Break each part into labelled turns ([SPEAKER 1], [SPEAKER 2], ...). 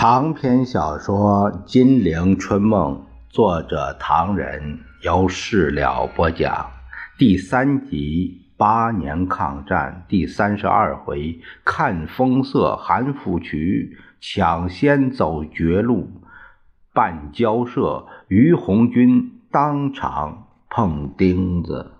[SPEAKER 1] 长篇小说《金陵春梦》，作者唐人，由事了播讲，第三集八年抗战第三十二回，看风色，韩复渠抢先走绝路，办交涉，于红军当场碰钉子。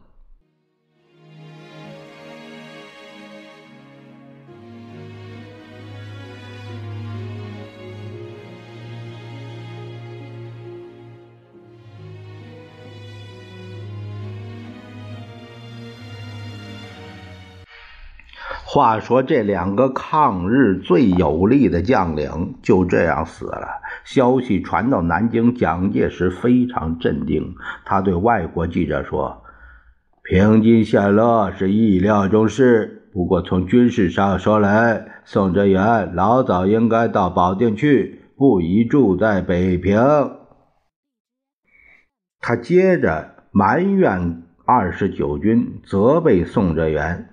[SPEAKER 1] 话说这两个抗日最有力的将领就这样死了。消息传到南京，蒋介石非常镇定。他对外国记者说：“平津陷落是意料中事，不过从军事上说来，宋哲元老早应该到保定去，不宜住在北平。”他接着埋怨二十九军，责备宋哲元。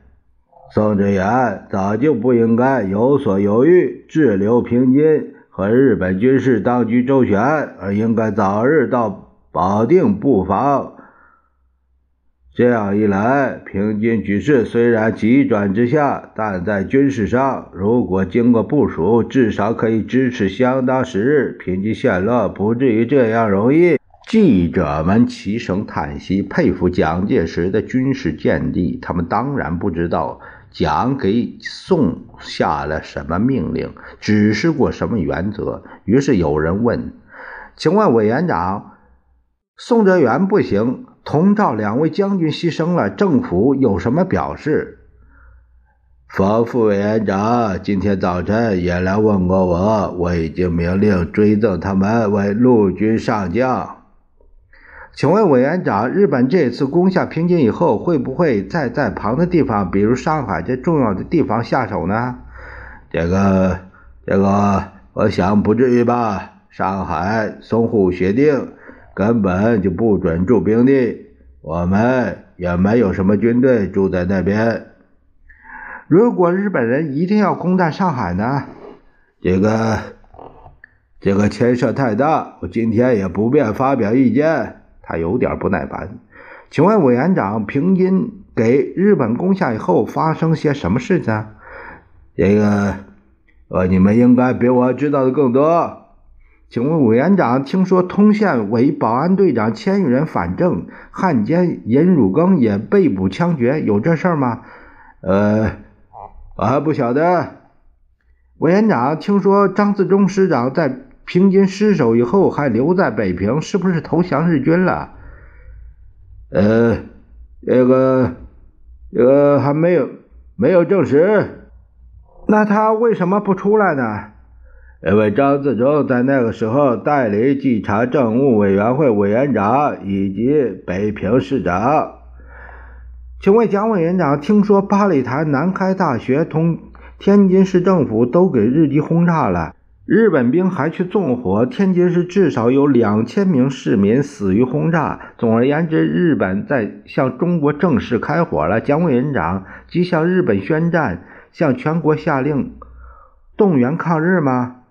[SPEAKER 1] 宋哲元早就不应该有所犹豫滞留平津和日本军事当局周旋，而应该早日到保定布防。这样一来，平津局势虽然急转直下，但在军事上，如果经过部署，至少可以支持相当时日。平津陷落不至于这样容易。记者们齐声叹息，佩服蒋介石的军事见地。他们当然不知道。蒋给宋下了什么命令，指示过什么原则？于是有人问：“请问委员长，宋哲元不行，同赵两位将军牺牲了，政府有什么表示？”冯副委员长今天早晨也来问过我，我已经命令追赠他们为陆军上将。请问委员长，日本这次攻下平津以后，会不会再在旁的地方，比如上海这重要的地方下手呢？这个，这个，我想不至于吧。上海淞沪协定根本就不准驻兵的，我们也没有什么军队住在那边。如果日本人一定要攻占上海呢？这个，这个牵涉太大，我今天也不便发表意见。他有点不耐烦，请问委员长，平津给日本攻下以后发生些什么事情？这个，呃，你们应该比我知道的更多。请问委员长，听说通县委保安队长千余人反正，汉奸尹汝耕也被捕枪决，有这事儿吗？呃，我还不晓得。委员长，听说张自忠师长在。平津失守以后，还留在北平，是不是投降日军了？呃，这个，这个还没有没有证实。那他为什么不出来呢？因为张自忠在那个时候代理稽查政务委员会委员长以及北平市长。请问蒋委员长，听说八里台、南开大学同天津市政府都给日机轰炸了？日本兵还去纵火，天津市至少有两千名市民死于轰炸。总而言之，日本在向中国正式开火了。蒋委员长即向日本宣战，向全国下令动员抗日吗？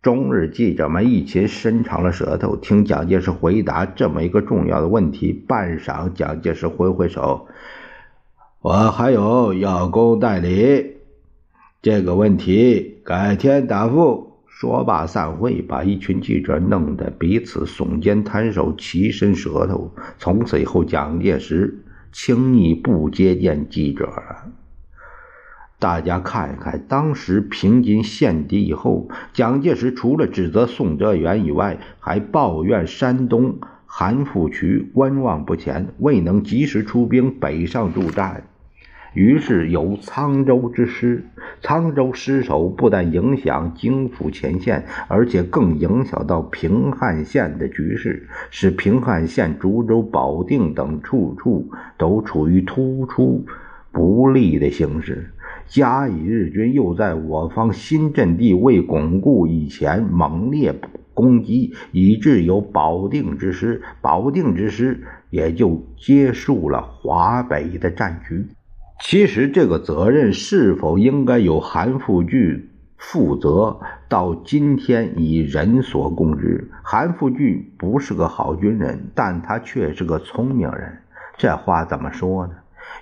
[SPEAKER 1] 中日记者们一起伸长了舌头，听蒋介石回答这么一个重要的问题。半晌，蒋介石挥挥手：“我还有要供代理，这个问题改天答复。”说罢散会，把一群记者弄得彼此耸肩摊手、齐伸舌头。从此以后，蒋介石轻易不接见记者了。大家看一看，当时平津陷敌以后，蒋介石除了指责宋哲元以外，还抱怨山东韩复渠观望不前，未能及时出兵北上助战。于是有沧州之失，沧州失守不但影响京府前线，而且更影响到平汉线的局势，使平汉线、涿州、保定等处处都处于突出不利的形势。加以日军又在我方新阵地未巩固以前猛烈攻击，以致有保定之师，保定之师也就结束了华北的战局。其实这个责任是否应该由韩复榘负责到今天已人所共知。韩复榘不是个好军人，但他却是个聪明人。这话怎么说呢？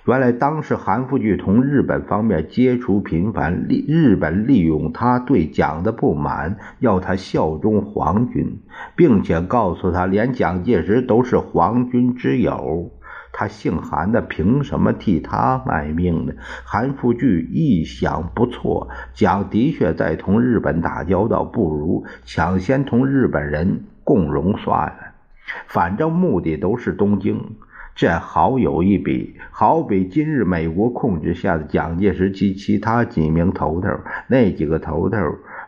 [SPEAKER 1] 原来当时韩复榘同日本方面接触频繁，利日本利用他对蒋的不满，要他效忠皇军，并且告诉他，连蒋介石都是皇军之友。他姓韩的，凭什么替他卖命呢？韩复榘一想，不错，蒋的确在同日本打交道，不如抢先同日本人共荣算了。反正目的都是东京。这好有一比，好比今日美国控制下的蒋介石及其他几名头头，那几个头头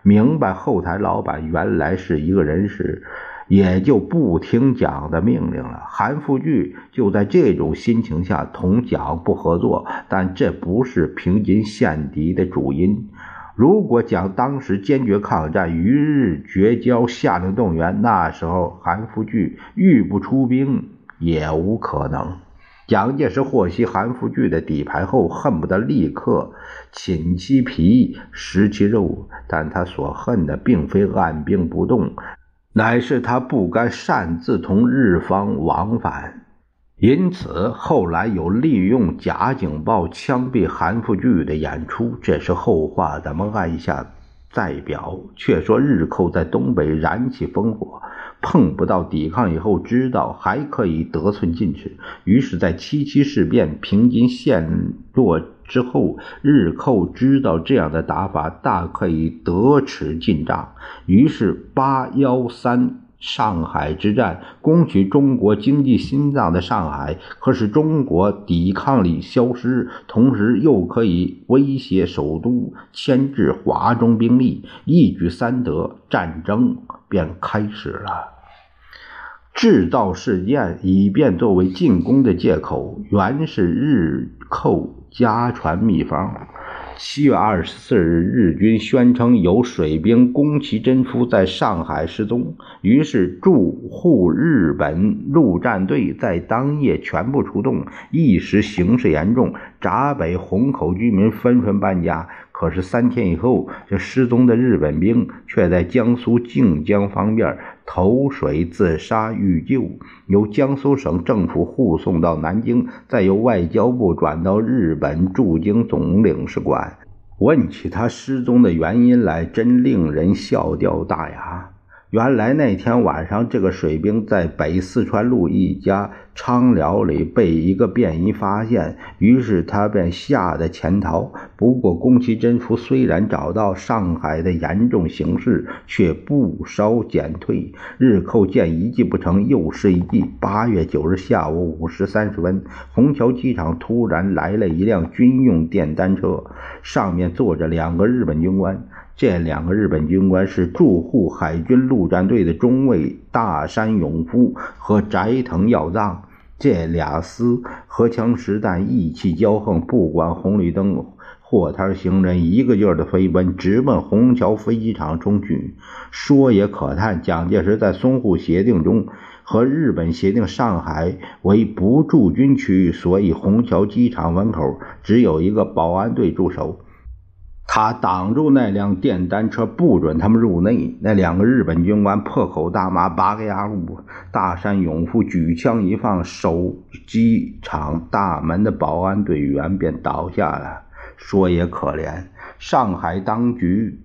[SPEAKER 1] 明白后台老板原来是一个人时，也就不听蒋的命令了。韩复榘就在这种心情下同蒋不合作，但这不是平津陷敌的主因。如果蒋当时坚决抗战，与日绝交，下令动员，那时候韩复榘欲不出兵。也无可能。蒋介石获悉韩复榘的底牌后，恨不得立刻寝其皮，食其肉。但他所恨的并非按兵不动，乃是他不该擅自同日方往返。因此，后来有利用假警报枪毙韩复榘的演出，这是后话，咱们按下再表。却说日寇在东北燃起烽火。碰不到抵抗以后，知道还可以得寸进尺，于是，在七七事变平津陷落之后，日寇知道这样的打法大可以得尺进账，于是八幺三上海之战攻取中国经济心脏的上海，可使中国抵抗力消失，同时又可以威胁首都，牵制华中兵力，一举三得，战争便开始了。制造事件以便作为进攻的借口，原是日寇家传秘方。七月二十四日，日军宣称有水兵宫崎真夫在上海失踪，于是驻沪日本陆战队在当夜全部出动，一时形势严重，闸北、虹口居民纷纷搬家。可是三天以后，这失踪的日本兵却在江苏靖江方面投水自杀遇救，由江苏省政府护送到南京，再由外交部转到日本驻京总领事馆。问起他失踪的原因来，真令人笑掉大牙。原来那天晚上，这个水兵在北四川路一家昌辽里被一个便衣发现，于是他便吓得潜逃。不过，宫崎真夫虽然找到上海的严重形势，却不稍减退。日寇见一计不成，又施一计。八月九日下午五时三十分，虹桥机场突然来了一辆军用电单车，上面坐着两个日本军官。这两个日本军官是驻沪海军陆战队的中尉大山勇夫和斋藤耀藏。这俩厮荷枪实弹，意气骄横，不管红绿灯、货摊行人，一个劲儿的飞奔，直奔虹桥飞机场冲去。说也可叹，蒋介石在淞沪协定中和日本协定上海为不驻军区，所以虹桥机场门口只有一个保安队驻守。他挡住那辆电单车，不准他们入内。那两个日本军官破口大骂：“八个牙路！”大山勇夫举枪一放，守机场大门的保安队员便倒下了。说也可怜，上海当局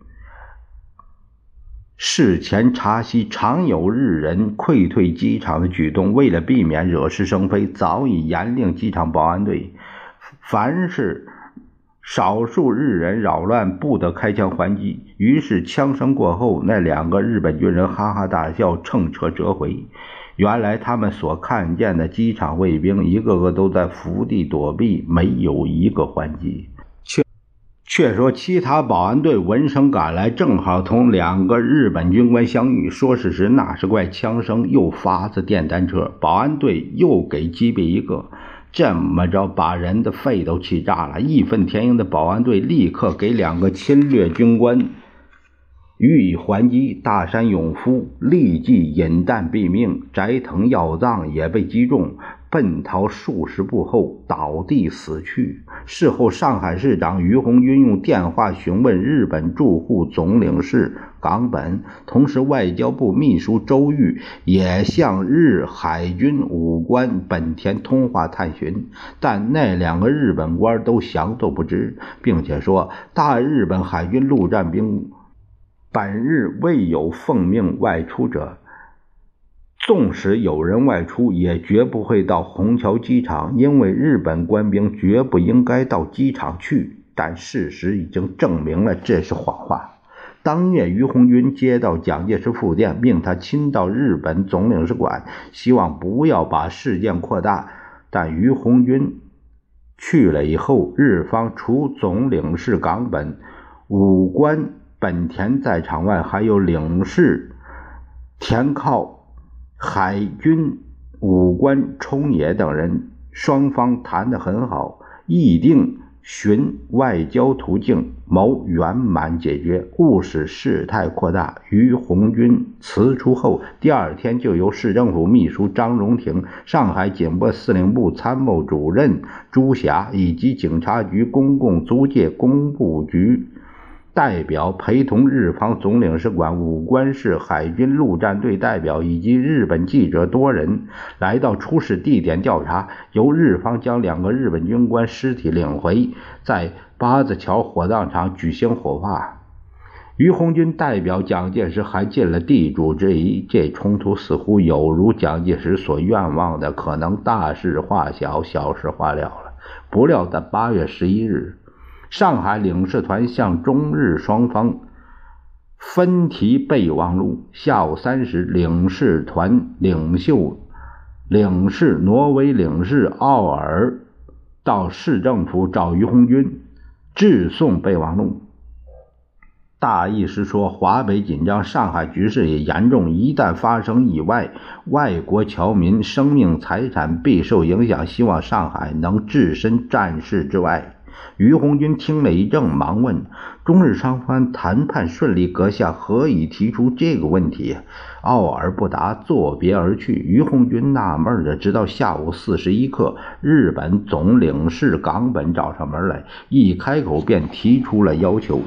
[SPEAKER 1] 事前查悉常有日人溃退机场的举动，为了避免惹是生非，早已严令机场保安队，凡是。少数日人扰乱，不得开枪还击。于是枪声过后，那两个日本军人哈哈大笑，乘车折回。原来他们所看见的机场卫兵，一个个都在伏地躲避，没有一个还击。却却说其他保安队闻声赶来，正好同两个日本军官相遇。说时迟，那时快，枪声又发自电单车，保安队又给击毙一个。这么着，把人的肺都气炸了。义愤填膺的保安队立刻给两个侵略军官予以还击。大山勇夫立即引弹毙命，斋藤耀藏也被击中。奔逃数十步后倒地死去。事后，上海市长于鸿钧用电话询问日本驻沪总领事冈本，同时外交部秘书周玉也向日海军武官本田通话探询，但那两个日本官都详作不知，并且说大日本海军陆战兵本日未有奉命外出者。纵使有人外出，也绝不会到虹桥机场，因为日本官兵绝不应该到机场去。但事实已经证明了这是谎话。当夜，于红军接到蒋介石复电，命他亲到日本总领事馆，希望不要把事件扩大。但于红军去了以后，日方除总领事冈本、武官本田在场外，还有领事田靠。海军武官冲野等人，双方谈得很好，议定寻外交途径，谋圆满解决，勿使事态扩大。于红军辞出后，第二天就由市政府秘书张荣廷、上海警拨司令部参谋主任朱霞以及警察局公共租界工部局。代表陪同日方总领事馆武官室海军陆战队代表以及日本记者多人来到出事地点调查，由日方将两个日本军官尸体领回，在八子桥火葬场举行火化。于红军代表蒋介石还尽了地主之谊，这冲突似乎有如蒋介石所愿望的，可能大事化小，小事化了了。不料在八月十一日。上海领事团向中日双方分提备忘录。下午三时，领事团领袖、领事挪威领事奥尔到市政府找于鸿钧，致送备忘录。大意是说，华北紧张，上海局势也严重，一旦发生意外，外国侨民生命财产必受影响。希望上海能置身战事之外。于鸿钧听了一怔，忙问：“中日双方谈判顺利，阁下何以提出这个问题？”傲而不答，作别而去。于鸿钧纳闷着，直到下午四时一刻，日本总领事冈本找上门来，一开口便提出了要求。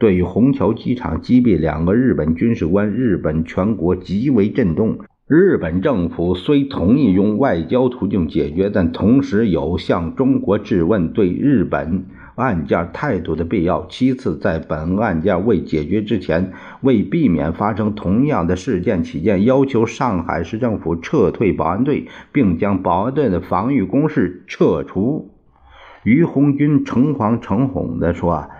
[SPEAKER 1] 对于虹桥机场击毙两个日本军事官，日本全国极为震动。日本政府虽同意用外交途径解决，但同时有向中国质问对日本案件态度的必要。其次，在本案件未解决之前，为避免发生同样的事件起见，要求上海市政府撤退保安队，并将保安队的防御工事撤除。于红军诚惶诚恐地说：“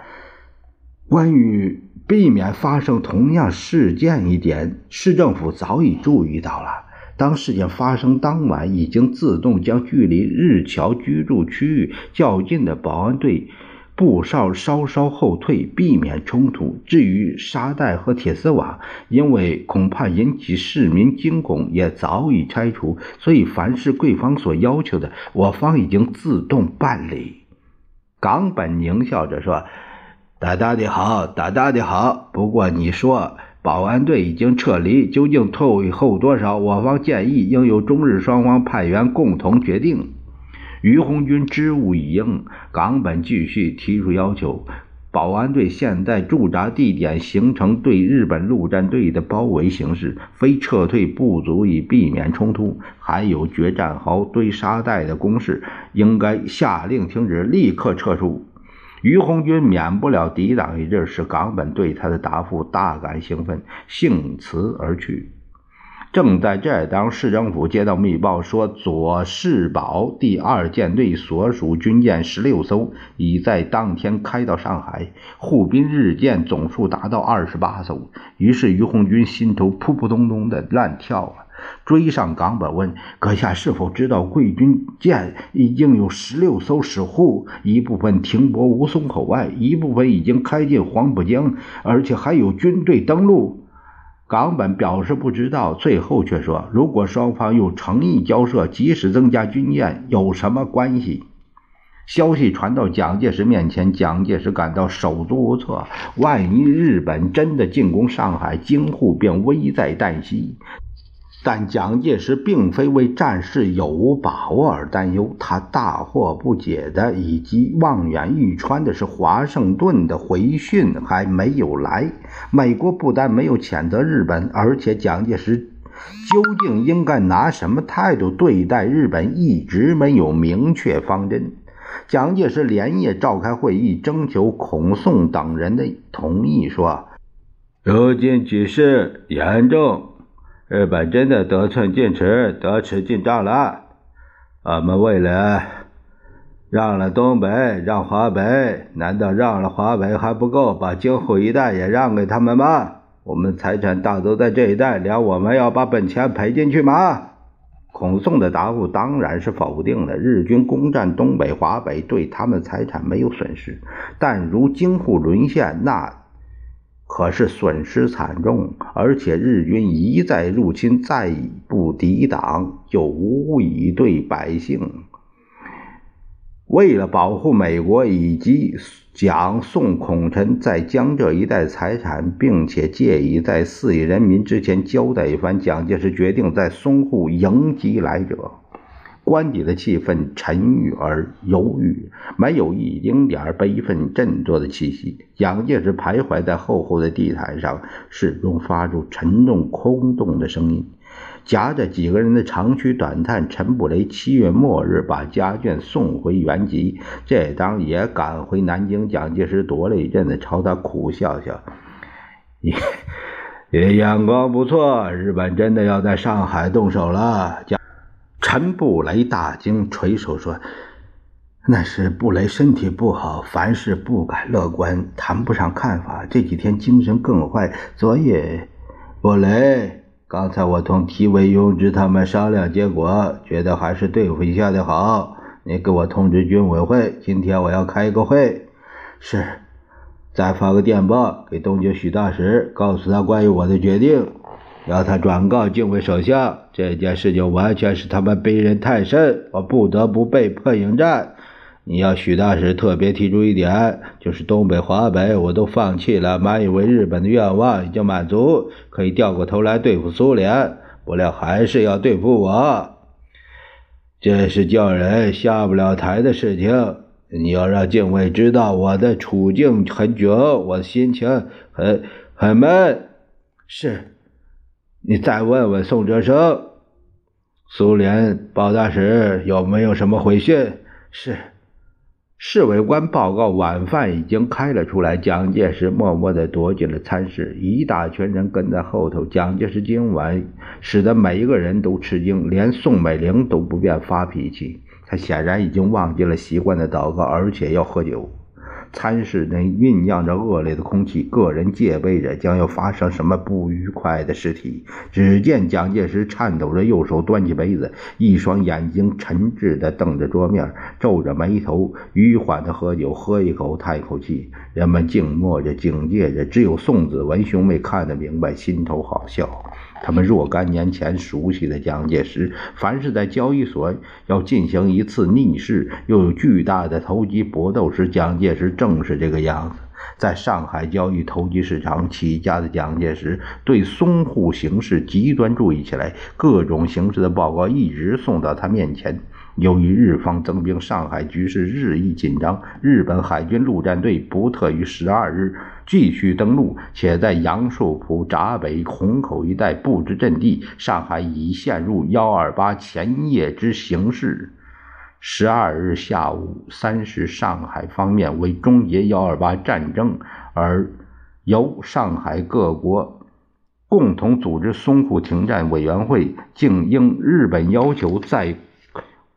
[SPEAKER 1] 关于……”避免发生同样事件一点，市政府早已注意到了。当事件发生当晚，已经自动将距离日侨居住区域较近的保安队步哨稍稍后退，避免冲突。至于沙袋和铁丝网，因为恐怕引起市民惊恐，也早已拆除。所以，凡是贵方所要求的，我方已经自动办理。冈本狞笑着说。大大的好，大大的好。不过你说保安队已经撤离，究竟退后多少？我方建议应由中日双方派员共同决定。于红军支吾以应。冈本继续提出要求：保安队现在驻扎地点形成对日本陆战队的包围形势，非撤退不足以避免冲突。还有决战壕堆沙袋的攻势，应该下令停止，立刻撤出。于红军免不了抵挡一阵，使冈本对他的答复大感兴奋，兴辞而去。正在这当，市政府接到密报，说左世宝第二舰队所属军舰十六艘已在当天开到上海，护滨日舰总数达到二十八艘。于是于红军心头扑扑通通的乱跳啊！追上冈本问：“阁下是否知道贵军舰已经有十六艘驶沪，一部分停泊吴淞口外，一部分已经开进黄浦江，而且还有军队登陆？”冈本表示不知道，最后却说：“如果双方有诚意交涉，即使增加军舰，有什么关系？”消息传到蒋介石面前，蒋介石感到手足无措。万一日本真的进攻上海，京沪便危在旦夕。但蒋介石并非为战事有无把握而担忧，他大惑不解的以及望眼欲穿的是华盛顿的回讯还没有来。美国不但没有谴责日本，而且蒋介石究竟应该拿什么态度对待日本，一直没有明确方针。蒋介石连夜召开会议，征求孔宋等人的同意，说：“如今局势严重。”日本真的得寸进尺、得尺进账了。我们为了让了东北、让华北，难道让了华北还不够，把京沪一带也让给他们吗？我们财产大都在这一带，连我们要把本钱赔进去吗？孔宋的答复当然是否定的。日军攻占东北、华北，对他们财产没有损失，但如京沪沦陷，那……可是损失惨重，而且日军一再入侵，再不抵挡，就无以对百姓。为了保护美国以及蒋宋孔陈在江浙一带财产，并且借以在四亿人民之前交代一番，蒋介石决定在淞沪迎击来者。官邸的气氛沉郁而忧郁，没有一丁点悲愤振作的气息。蒋介石徘徊在厚厚的地毯上，始终发出沉重空洞的声音，夹着几个人的长吁短叹。陈布雷七月末日把家眷送回原籍，这当也赶回南京。蒋介石躲了一阵子，朝他苦笑笑：“你，你眼光不错，日本真的要在上海动手了。”陈布雷大惊，垂手说：“那是布雷身体不好，凡事不敢乐观，谈不上看法。这几天精神更坏。昨夜，布雷，刚才我同体委永志他们商量，结果觉得还是对付一下的好。你给我通知军委会，今天我要开一个会。是，再发个电报给东京许大使，告诉他关于我的决定。”要他转告敬卫首相，这件事就完全是他们逼人太甚，我不得不被迫应战。你要许大使特别提出一点，就是东北、华北我都放弃了，满以为日本的愿望已经满足，可以掉过头来对付苏联，不料还是要对付我，这是叫人下不了台的事情。你要让敬卫知道我的处境很窘，我的心情很很闷。是。你再问问宋哲生，苏联报大使有没有什么回信？是，侍卫官报告，晚饭已经开了出来。蒋介石默默地躲进了餐室，一大群人跟在后头。蒋介石今晚使得每一个人都吃惊，连宋美龄都不便发脾气。他显然已经忘记了习惯的祷告，而且要喝酒。餐室内酝酿着恶劣的空气，个人戒备着将要发生什么不愉快的事体。只见蒋介石颤抖着右手端起杯子，一双眼睛沉滞地瞪着桌面，皱着眉头，迂缓地喝酒，喝一口叹一口气。人们静默着，警戒着，只有宋子文兄妹看得明白，心头好笑。他们若干年前熟悉的蒋介石，凡是在交易所要进行一次逆势又有巨大的投机搏斗时，蒋介石正是这个样子。在上海交易投机市场起家的蒋介石，对淞沪形势极端注意起来，各种形势的报告一直送到他面前。由于日方增兵，上海局势日益紧张。日本海军陆战队不特于十二日继续登陆，且在杨树浦、闸北、虹口一带布置阵地。上海已陷入幺二八前夜之形势。十二日下午三时，上海方面为终结幺二八战争，而由上海各国共同组织淞沪停战委员会，竟应日本要求在。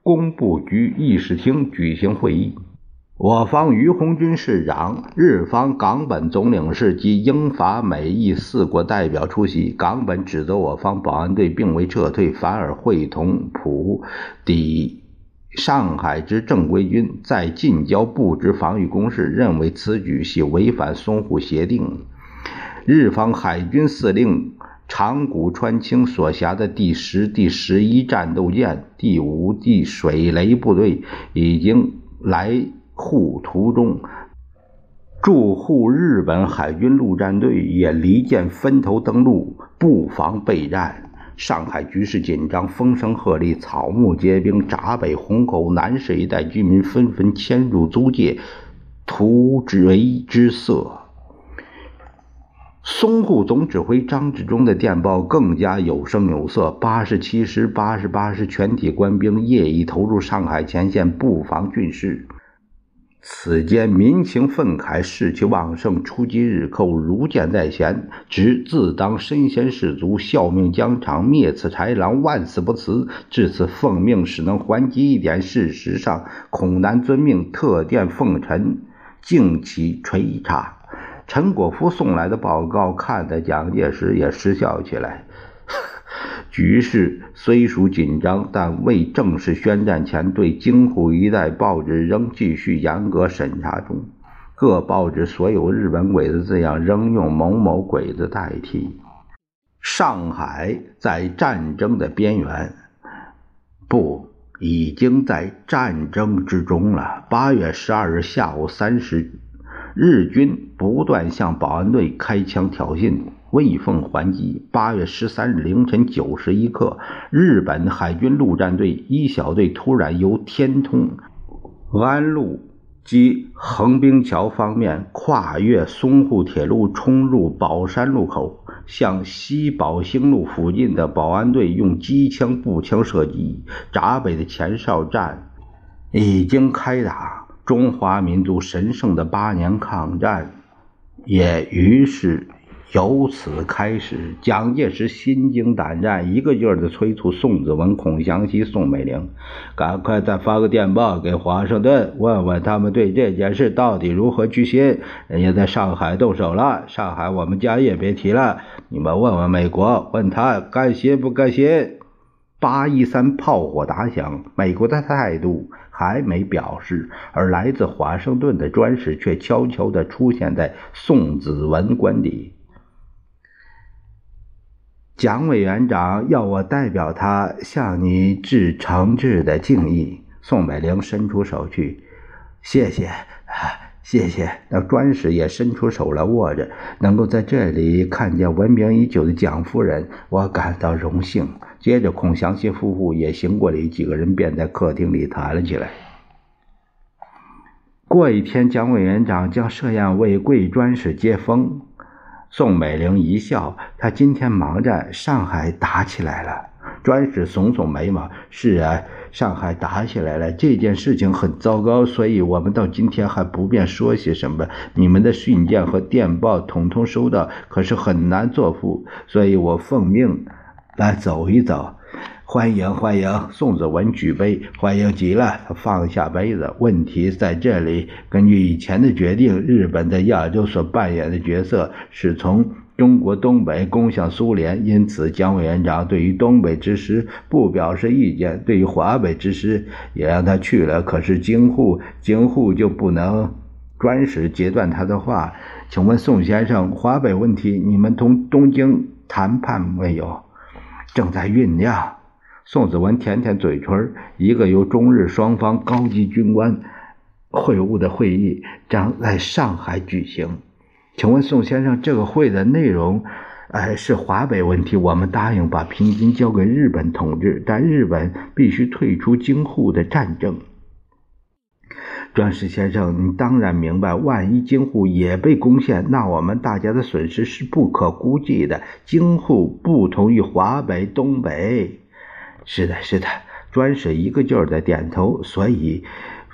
[SPEAKER 1] 工部局议事厅举行会议，我方于鸿钧市长、日方冈本总领事及英法美意四国代表出席。冈本指责我方保安队并未撤退，反而会同普抵上海之正规军在近郊布置防御工事，认为此举系违反淞沪协定。日方海军司令。长谷川清所辖的第十、第十一战斗舰、第五、第水雷部队已经来沪途中，驻沪日本海军陆战队也离舰分头登陆，布防备战。上海局势紧张，风声鹤唳，草木皆兵，闸北、虹口、南市一带居民纷纷迁入租界，图为之色。淞沪总指挥张治中的电报更加有声有色：八十七师、八十八师全体官兵业已投入上海前线布防军事。此间民情愤慨，士气旺盛，出击日寇如箭在弦，只自当身先士卒，效命疆场，灭此豺狼，万死不辞。至此奉命使能还击一点，事实上恐难遵命，特电奉臣，敬其垂察。陈果夫送来的报告，看的蒋介石也失笑起来。局势虽属紧张，但未正式宣战前，对京沪一带报纸仍继续严格审查中。各报纸所有日本鬼子字样仍用某某鬼子代替。上海在战争的边缘，不，已经在战争之中了。八月十二日下午三时。日军不断向保安队开枪挑衅，未奉还击。八月十三日凌晨九时一刻，日本海军陆战队一小队突然由天通、安陆及横滨桥方面跨越淞沪铁路，冲入宝山路口，向西宝兴路附近的保安队用机枪、步枪射击。闸北的前哨战已经开打。中华民族神圣的八年抗战，也于是由此开始。蒋介石心惊胆战，一个劲儿的催促宋子文、孔祥熙、宋美龄，赶快再发个电报给华盛顿，问问他们对这件事到底如何居心。人家在上海动手了，上海我们家也别提了。你们问问美国，问他甘心不甘心？八一三炮火打响，美国的态度还没表示，而来自华盛顿的专使却悄悄地出现在宋子文官邸。蒋委员长要我代表他向你致诚挚的敬意。宋美龄伸出手去，谢谢。谢谢，那专使也伸出手来握着。能够在这里看见闻名已久的蒋夫人，我感到荣幸。接着，孔祥熙夫妇也行过礼，几个人便在客厅里谈了起来。过一天，蒋委员长将设宴为贵专使接风。宋美龄一笑，他今天忙着上海打起来了。专使耸耸眉毛：“是啊。”上海打起来了，这件事情很糟糕，所以我们到今天还不便说些什么。你们的信件和电报统统收到，可是很难作副，所以我奉命来走一走。欢迎欢迎！宋子文举杯，欢迎极了。他放下杯子。问题在这里，根据以前的决定，日本在亚洲所扮演的角色是从。中国东北攻向苏联，因此蒋委员长对于东北之师不表示意见，对于华北之师也让他去了。可是京沪，京沪就不能专使截断他的话。请问宋先生，华北问题你们同东京谈判没有？正在酝酿。宋子文舔舔嘴唇，一个由中日双方高级军官会晤的会议将在上海举行。请问宋先生，这个会的内容，呃，是华北问题。我们答应把平津交给日本统治，但日本必须退出京沪的战争。专使先生，你当然明白，万一京沪也被攻陷，那我们大家的损失是不可估计的。京沪不同于华北、东北。是的，是的，专使一个劲儿的点头。所以。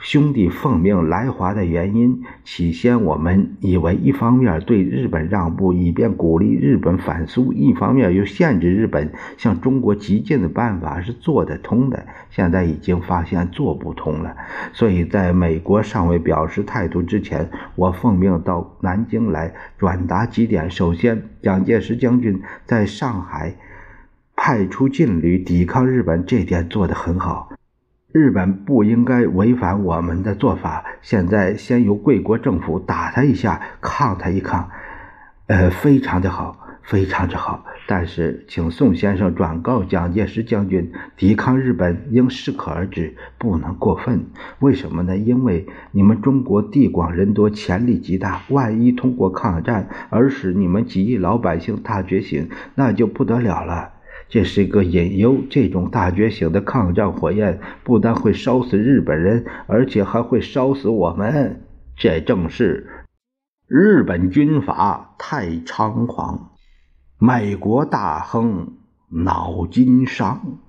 [SPEAKER 1] 兄弟奉命来华的原因，起先我们以为一方面对日本让步，以便鼓励日本反苏；一方面又限制日本向中国急进的办法是做得通的。现在已经发现做不通了，所以在美国尚未表示态度之前，我奉命到南京来转达几点。首先，蒋介石将军在上海派出劲旅抵抗日本，这点做得很好。日本不应该违反我们的做法。现在先由贵国政府打他一下，抗他一抗，呃，非常的好，非常之好。但是，请宋先生转告蒋介石将军，抵抗日本应适可而止，不能过分。为什么呢？因为你们中国地广人多，潜力极大。万一通过抗战而使你们几亿老百姓大觉醒，那就不得了了。这是一个隐忧。这种大觉醒的抗战火焰不但会烧死日本人，而且还会烧死我们。这正是日本军阀太猖狂，美国大亨脑筋伤。